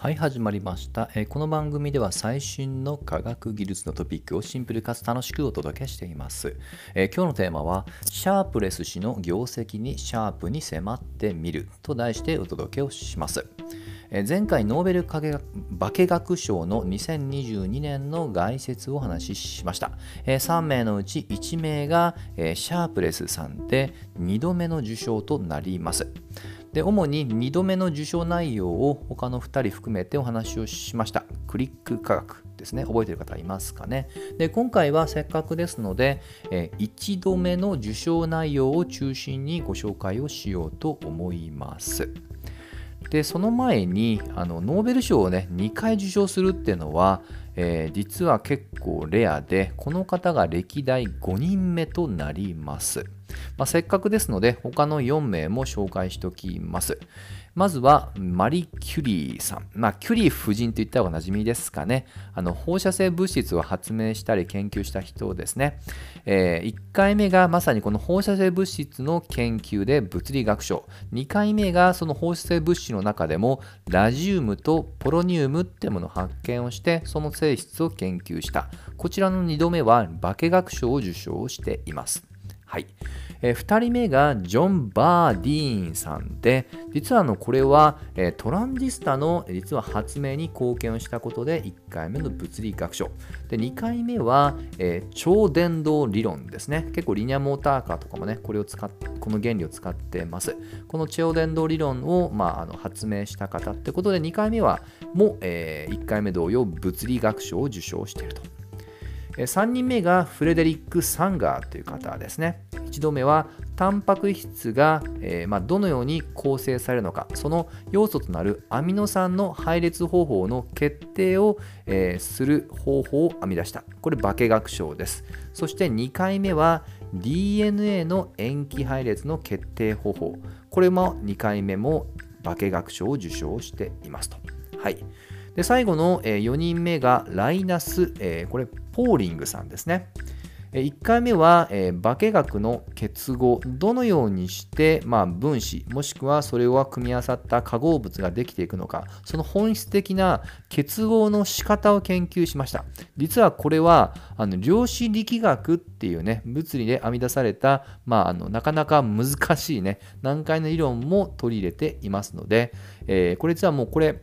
はい、始まりました、えこの番組では最新の科学技術のトピックをシンプルかつ楽しくお届けしています。え今日のテーマは、シャープレス氏の業績にシャープに迫ってみると題してお届けをします。前回ノーベル化学賞の2022年の概説をお話ししました。3名のうち1名が、シャープレスさんで2度目の受賞となります。で主に2度目の受賞内容を他の2人含めてお話をしました。クリック科学ですね。覚えてる方いますかね。で今回はせっかくですので、え1度目の受賞内容を中心にご紹介をしようと思います。でその前にあのノーベル賞をね2回受賞するっていうのは、えー実は結構レアでこの方が歴代5人目となります、まあ、せっかくですので他の4名も紹介しておきます。まずはマリ・キュリーさん、まあ、キュリー夫人と言った方が馴染みですかね。あの放射性物質を発明したり研究した人ですね、え1回目がまさにこの放射性物質の研究で物理学賞。2回目がその放射性物質の中でもラジウムとポロニウムってものを発見をしてその性質を研究した。こちらの2度目は化学賞を受賞しています。はい、え2人目がジョン・バーディーンさんで実はあのこれは、えートランジスタの実は発明に貢献をしたことで1回目の物理学賞。で2回目は、えー超電導理論ですね。結構リニアモーターカーとかもねこれを使っこの原理を使ってます。この超電導理論を、まあ、あの発明した方ってことで2回目はも、え1回目同様物理学賞を受賞していると。3人目がフレデリック・サンガーという方ですね。1度目はタンパク質が、えーまあ、どのように構成されるのかその要素となるアミノ酸の配列方法の決定を、えーする方法を編み出したこれ化学賞ですそして2回目は DNA の塩基配列の決定方法これも2回目も化学賞を受賞していますと。はいで最後の、4人目がライナス、これポーリングさんですね。1回目は、え化学の結合どのようにして、まあ、分子もしくはそれを組み合わさった化合物ができていくのかその本質的な結合の仕方を研究しました実はこれはあの量子力学っていうね物理で編み出された、まあ、あのなかなか難しいね難解な理論も取り入れていますので、えーこれ実はもうこれ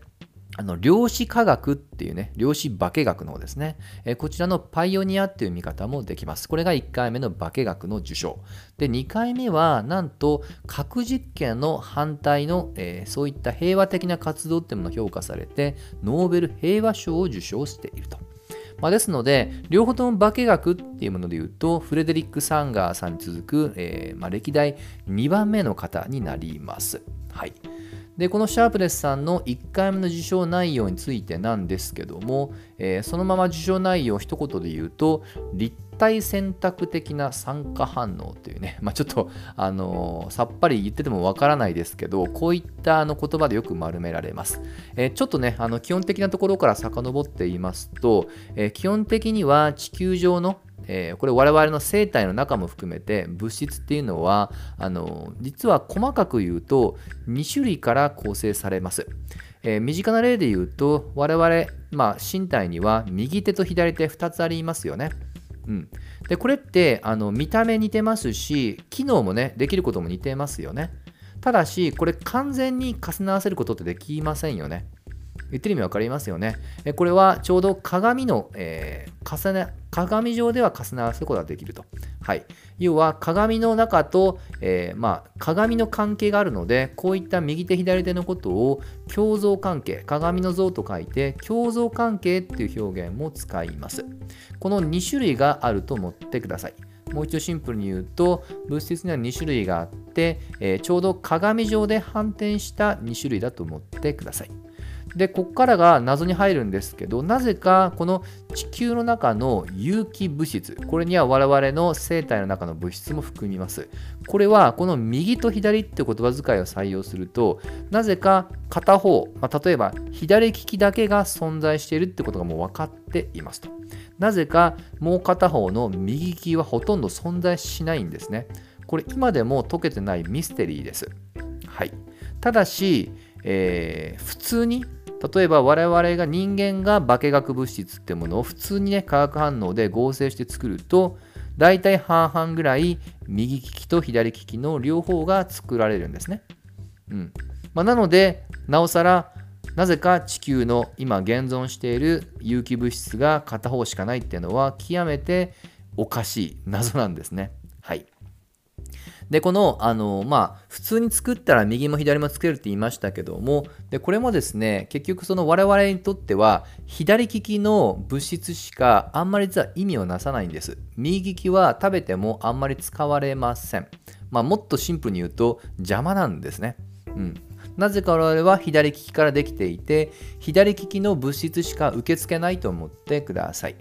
あの量子科学っていうね、量子化学の方ですね、えーこちらのパイオニアっていう見方もできます。これが1回目の化学の受賞。で、2回目は、なんと核実験の反対の、えーそういった平和的な活動っていうものが評価されて、ノーベル平和賞を受賞していると。まあ、ですので、両方とも化学っていうもので言うと、フレデリック・サンガーさんに続く、えーまあ、歴代2番目の方になります。はい。でこのシャープレスさんの1回目の受賞内容についてなんですけども、えーそのまま受賞内容を一言で言うと立体選択的な酸化反応というね、まあ、ちょっと、あのーさっぱり言っててもわからないですけどこういったあの言葉でよく丸められます、えーちょっとねあの基本的なところから遡って言いますと、え基本的には地球上のえーこれ我々の生体の中も含めて物質っていうのはあの実は細かく言うと2種類から構成されます、えー身近な例で言うと我々、まあ、身体には右手と左手2つありますよね。うん、でこれってあの見た目似てますし機能もねできることも似てますよね。ただしこれ完全に重ね合わせることってできませんよね。言ってる意味分かりますよね。これはちょうど鏡の、えー重ね鏡上では重ね合わせることができると。はい、要は鏡の中と、えーまあ、鏡の関係があるのでこういった右手左手のことを共造関係鏡の像と書いて共造関係っていう表現も使います。この2種類があると思ってください。もう一度シンプルに言うと物質には2種類があって、えーちょうど鏡状で反転した2種類だと思ってください。でここからが謎に入るんですけどなぜかこの地球の中の有機物質これには我々の生体の中の物質も含みます。これはこの右と左って言葉遣いを採用するとなぜか片方、まあ例えば左利きだけが存在しているってことがもう分かっていますと。なぜかもう片方の右利きはほとんど存在しないんですね。これ今でも解けてないミステリーです。はい。ただし、えー普通に例えば我々が人間が化学物質ってものを普通にね化学反応で合成して作ると大体半々ぐらい右利きと左利きの両方が作られるんですね。うんまあ、なのでなおさらなぜか地球の今現存している有機物質が片方しかないっていうのは極めておかしい謎なんですね。はい。で、この、あの、まあ、普通に作ったら右も左も作れるって言いましたけども、で、これもですね、結局その我々にとっては、左利きの物質しかあんまり実は意味をなさないんです。右利きは食べてもあんまり使われません。まあ、もっとシンプルに言うと、邪魔なんですね。うん。なぜか我々は左利きからできていて、左利きの物質しか受け付けないと思ってください。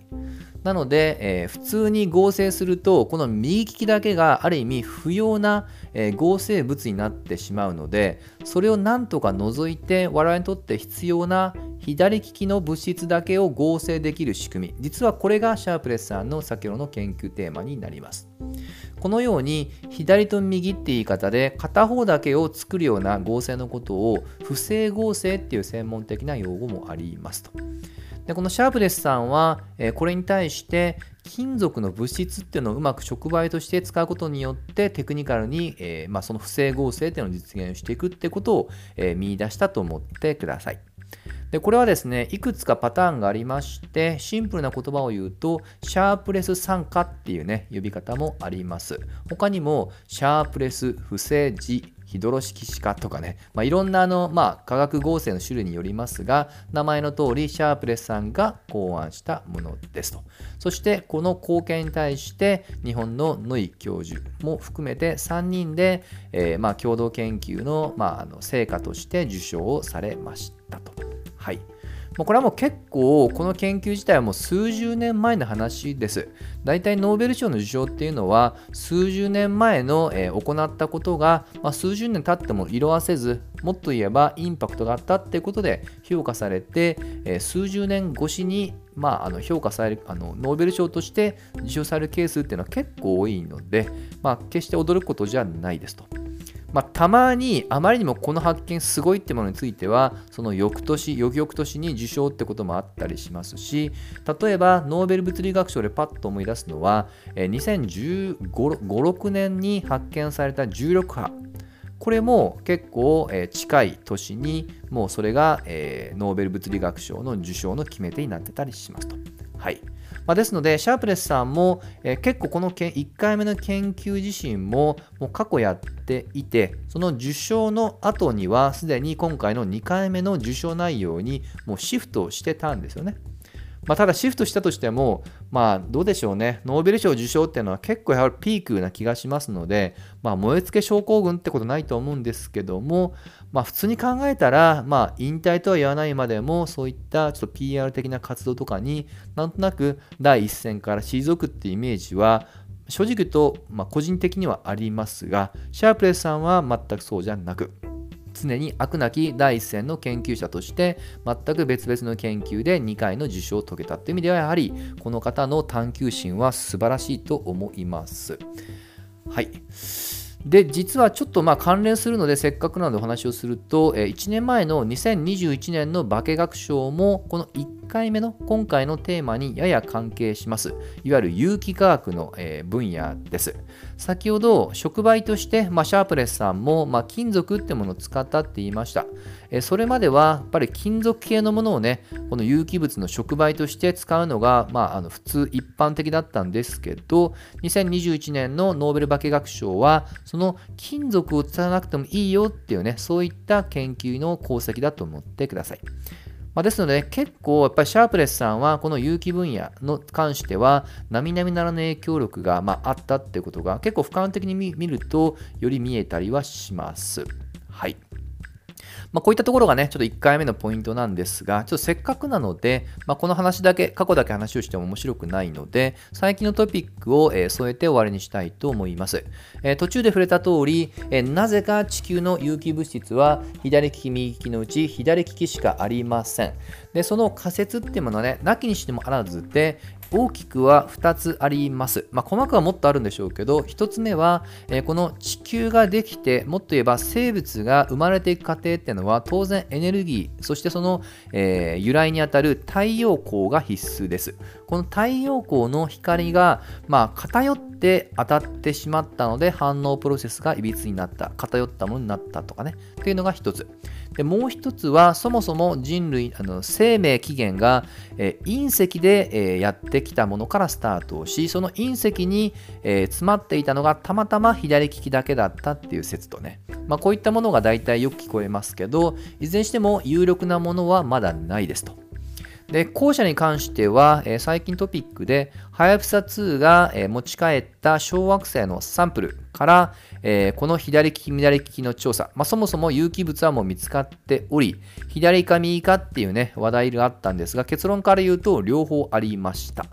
なので、えー、普通に合成するとこの右利きだけがある意味不要な、えー、合成物になってしまうのでそれをなんとか除いて我々にとって必要な左利きの物質だけを合成できる仕組み。実はこれがシャープレスさんの先ほどの研究テーマになります。このように左と右って言い方で片方だけを作るような合成のことを不正合成っていう専門的な用語もありますと。でこのシャープレスさんは、え、これに対して金属の物質っていうのをうまく触媒として使うことによってテクニカルに、え、まあ、その不整合成っていうのを実現していくってことを、えー、見出したと思ってください。でこれはですねいくつかパターンがありましてシンプルな言葉を言うとシャープレス酸化っていうね呼び方もあります他にもシャープレス不正時ヒドロ式シカとかね、まあ、いろんなあの、まあ、化学合成の種類によりますが名前の通りシャープレスさんが考案したものですとそしてこの貢献に対して日本の野井教授も含めて3人で、えー、まあ、共同研究の,、まあ、あの成果として受賞をされましたと。これはもう結構この研究自体はもう数十年前の話です。大体ノーベル賞の受賞っていうのは数十年前の、え、行ったことが、ま、数十年経っても色あせずもっと言えばインパクトがあったっていうことで評価されて、え、数十年越しにまあ、あの評価されるあのノーベル賞として受賞されるケースっていうのは結構多いので、まあ、決して驚くことじゃないですと。まあ、たまにあまりにもこの発見すごいってものについてはその翌年翌々年に受賞ってこともあったりしますし例えばノーベル物理学賞でパッと思い出すのは201556年に発見された重力波これも結構、近い年にもうそれが、ノーベル物理学賞の受賞の決め手になってたりしますと。はいまあ、ですので、シャープレスさんも、えー、結構このけ1回目の研究自身ももう過去やっていて、その受賞の後にはすでに今回の2回目の受賞内容にもうシフトしてたんですよね。まあ、ただシフトしたとしても、まあ、どうでしょうね、ノーベル賞受賞っていうのは結構やはりピークな気がしますので、まあ、燃え尽け症候群ってことないと思うんですけども、まあ、普通に考えたら、まあ、引退とは言わないまでも、そういったちょっと PR 的な活動とかになんとなく第一線から退くっていうイメージは、正直言うと、ま、個人的にはありますが、シャープレスさんは全くそうじゃなく、常に悪なき第一線の研究者として全く別々の研究で2回の受賞を遂げたという意味ではやはりこの方の探求心は素晴らしいと思います。はい。で、実はちょっとまあ関連するので、せっかくなのでお話をすると、1年前の2021年の化学賞も、この1回目の今回のテーマにやや関係します。いわゆる有機化学の分野です。先ほど、触媒として、まあ、シャープレスさんも、まあ、金属ってものを使ったって言いました。それまでは、やっぱり金属系のものをね、この有機物の触媒として使うのが、まあ、あの普通一般的だったんですけど、2021年のノーベル化学賞は、その金属を使わなくてもいいよっていうね、そういった研究の功績だと思ってください。まあ、ですので、結構やっぱりシャープレスさんはこの有機分野の関しては並々ならぬ影響力がまあったっていうことが結構俯瞰的に見るとより見えたりはします。はい。まあ、こういったところがね、ちょっと1回目のポイントなんですが、ちょっとせっかくなので、まあ、この話だけ、過去だけ話をしても面白くないので、最近のトピックを、え、添えて終わりにしたいと思います。え、途中で触れた通り、え、なぜか地球の有機物質は左利き、右利きのうち左利きしかありません。で、その仮説っていうものはね、なきにしてもあらずで、大きくは2つあります。まあ、細かくはもっとあるんでしょうけど、1つ目は、えー、この地球ができて、もっと言えば生物が生まれていく過程っていうのは、当然エネルギー、そしてその、えー、由来にあたる太陽光が必須です。この太陽光の光が、まあ、偏って当たってしまったので、反応プロセスがいびつになった、偏ったものになったとかね、っていうのが1つ。でもう一つは、そもそも人類、あの生命起源が、えー、隕石で、えー、やってきたものからスタートをし、その隕石に、えー、詰まっていたのがたまたま左利きだけだったっていう説とね、まあ、こういったものが大体よく聞こえますけど、いずれにしても有力なものはまだないですと。で後者に関しては、えー、最近トピックで、はやぶさ2が、えー、持ち帰った小惑星のサンプルから、えー、この左利き、左利きの調査、まあ、そもそも有機物はもう見つかっており、左か右かっていうね、話題があったんですが、結論から言うと両方ありました。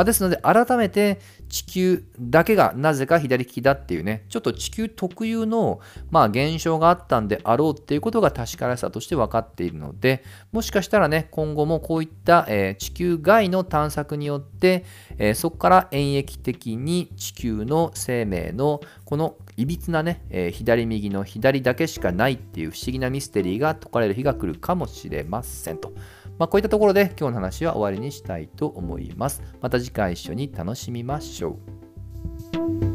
まあ、ですので、改めて地球だけがなぜか左利きだっていうね、ちょっと地球特有の、まあ、現象があったんであろうっていうことが確からさとして分かっているので、もしかしたらね、今後もこういった、えー、地球外の探索によって、えー、そこから演疫的に地球の生命のこのいびつなね、えー、左右の左だけしかないっていう不思議なミステリーが解かれる日が来るかもしれませんと。まあ、こういったところで今日の話は終わりにしたいと思います。また次回一緒に楽しみましょう。